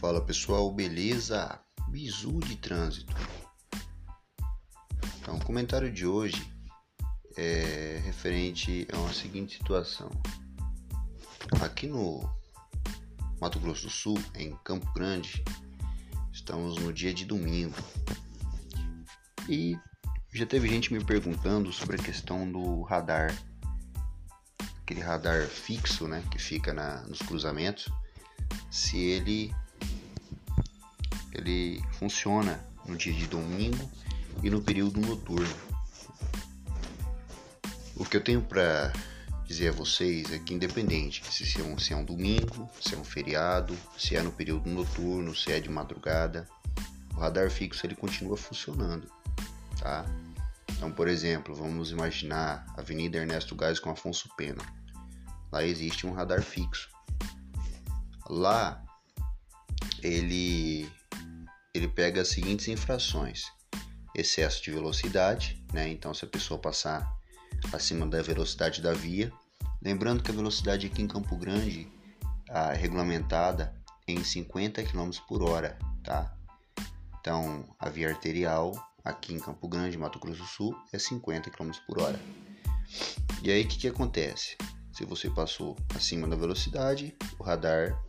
Fala pessoal, beleza? Bizu de trânsito. Então, o comentário de hoje é referente a uma seguinte situação. Aqui no Mato Grosso do Sul, em Campo Grande, estamos no dia de domingo. E já teve gente me perguntando sobre a questão do radar. Aquele radar fixo, né, que fica na, nos cruzamentos, se ele ele funciona no dia de domingo e no período noturno. O que eu tenho para dizer a vocês é que independente se é, um, se é um domingo, se é um feriado, se é no período noturno, se é de madrugada, o radar fixo ele continua funcionando, tá? Então, por exemplo, vamos imaginar a Avenida Ernesto Gás com Afonso Pena. Lá existe um radar fixo. Lá ele ele pega as seguintes infrações: excesso de velocidade, né? Então, se a pessoa passar acima da velocidade da via, lembrando que a velocidade aqui em Campo Grande é regulamentada em 50 km por hora, tá? Então, a via arterial aqui em Campo Grande, Mato Grosso do Sul, é 50 km por hora. E aí, o que, que acontece? Se você passou acima da velocidade, o radar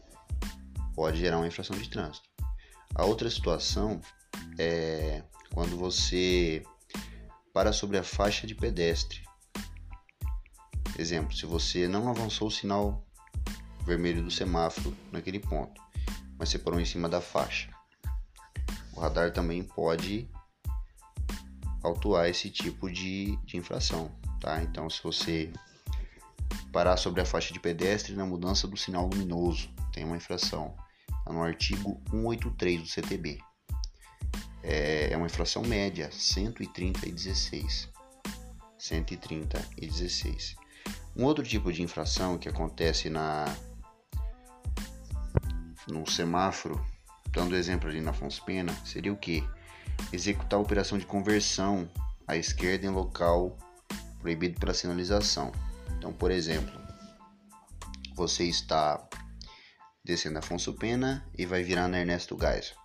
pode gerar uma infração de trânsito. A outra situação é quando você para sobre a faixa de pedestre. Exemplo, se você não avançou o sinal vermelho do semáforo naquele ponto, mas você parou em cima da faixa. O radar também pode autuar esse tipo de, de infração, tá? Então, se você parar sobre a faixa de pedestre na mudança do sinal luminoso, tem uma infração. Tá no artigo 183 do CTB. É, é uma inflação média, 130,16. 130,16. Um outro tipo de infração que acontece na no semáforo, dando exemplo ali na Afonso Pena, seria o que? Executar a operação de conversão à esquerda em local proibido pela sinalização. Então, por exemplo, você está descendo Afonso Pena e vai virar na Ernesto Geisel.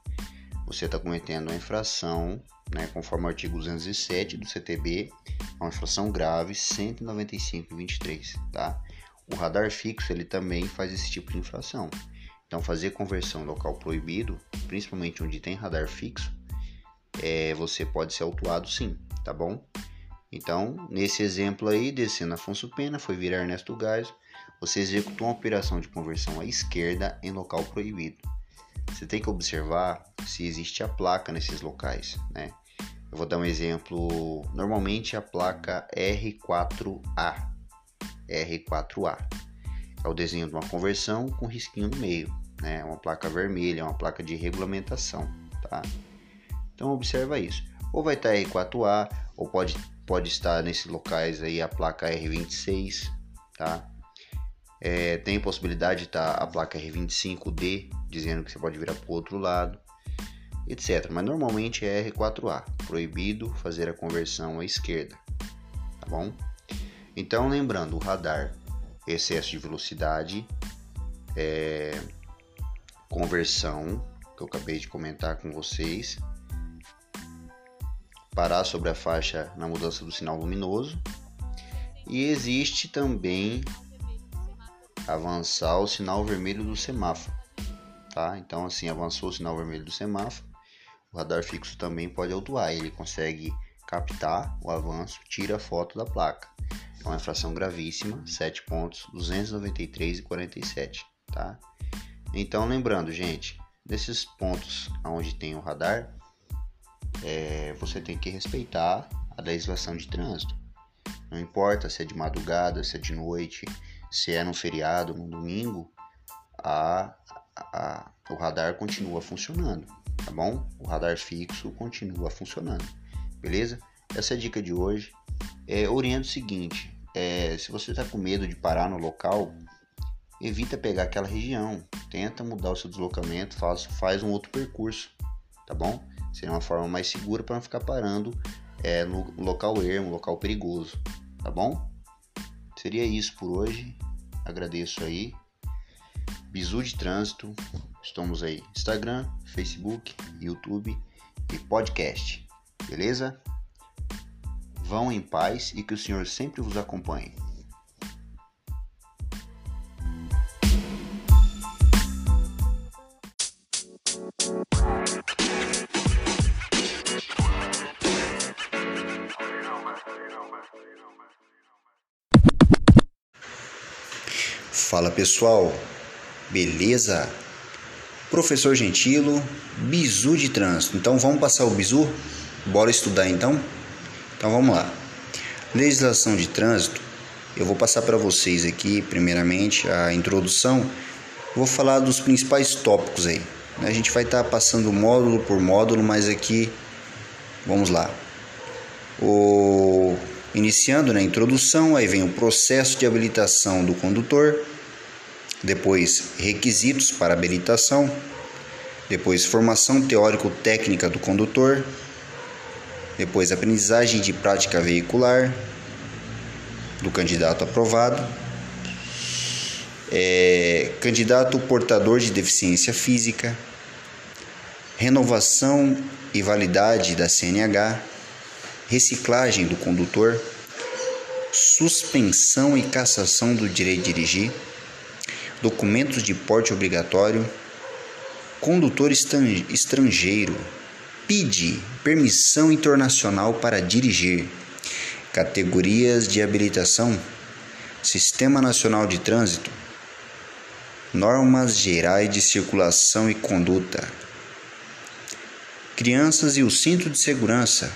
Você está cometendo uma infração, né, conforme o artigo 207 do CTB, uma infração grave 195.23, tá? O radar fixo ele também faz esse tipo de infração. Então, fazer conversão local proibido, principalmente onde tem radar fixo, é, você pode ser autuado sim, tá bom? Então, nesse exemplo aí, descendo Afonso Pena, foi virar Ernesto Geisel, você executou uma operação de conversão à esquerda em local proibido. Você tem que observar se existe a placa nesses locais, né? Eu vou dar um exemplo, normalmente a placa R4A. R4A. É o desenho de uma conversão com risquinho no meio, né? Uma placa vermelha, é uma placa de regulamentação, tá? Então observa isso. Ou vai estar R4A, ou pode, pode estar nesses locais aí a placa R26, tá? É, tem possibilidade de estar tá a placa R25D, dizendo que você pode virar para o outro lado, etc. Mas normalmente é R4A, proibido fazer a conversão à esquerda, tá bom? Então, lembrando, o radar, excesso de velocidade, é, conversão, que eu acabei de comentar com vocês, parar sobre a faixa na mudança do sinal luminoso, e existe também avançar o sinal vermelho do semáforo, tá? Então, assim, avançou o sinal vermelho do semáforo, o radar fixo também pode autuar, ele consegue captar o avanço, tira a foto da placa. É uma infração gravíssima, 7 pontos, 293,47, tá? Então, lembrando, gente, nesses pontos onde tem o radar, é, você tem que respeitar a legislação de trânsito. Não importa se é de madrugada, se é de noite, se é no feriado, no domingo, a, a, o radar continua funcionando, tá bom? O radar fixo continua funcionando, beleza? Essa é a dica de hoje. É, oriento o seguinte: é, se você está com medo de parar no local, evita pegar aquela região, tenta mudar o seu deslocamento, faz, faz um outro percurso, tá bom? Seria uma forma mais segura para não ficar parando é, no local ermo, local perigoso, tá bom? Seria isso por hoje. Agradeço aí. Bizu de Trânsito. Estamos aí Instagram, Facebook, YouTube e podcast. Beleza? Vão em paz e que o Senhor sempre vos acompanhe. Fala pessoal, beleza? Professor Gentilo, bizu de trânsito. Então vamos passar o bizu? Bora estudar então? Então vamos lá. Legislação de trânsito. Eu vou passar para vocês aqui, primeiramente, a introdução. Vou falar dos principais tópicos aí. A gente vai estar tá passando módulo por módulo, mas aqui vamos lá. O iniciando na né, introdução, aí vem o processo de habilitação do condutor depois requisitos para habilitação, depois formação teórico-técnica do condutor, depois aprendizagem de prática veicular do candidato aprovado, é, candidato portador de deficiência física, renovação e validade da CNH, reciclagem do condutor, suspensão e cassação do direito de dirigir documentos de porte obrigatório, condutor estrangeiro, PID, permissão internacional para dirigir, categorias de habilitação, Sistema Nacional de Trânsito, normas gerais de circulação e conduta, crianças e o cinto de segurança,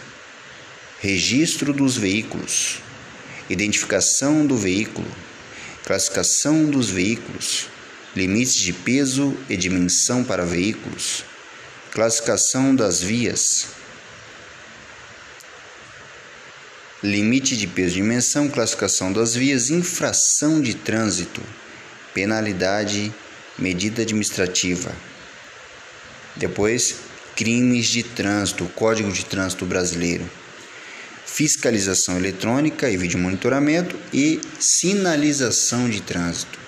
registro dos veículos, identificação do veículo classificação dos veículos, limites de peso e dimensão para veículos, classificação das vias, limite de peso e dimensão, classificação das vias, infração de trânsito, penalidade, medida administrativa. Depois, crimes de trânsito, Código de Trânsito Brasileiro fiscalização eletrônica e vídeo monitoramento e sinalização de trânsito.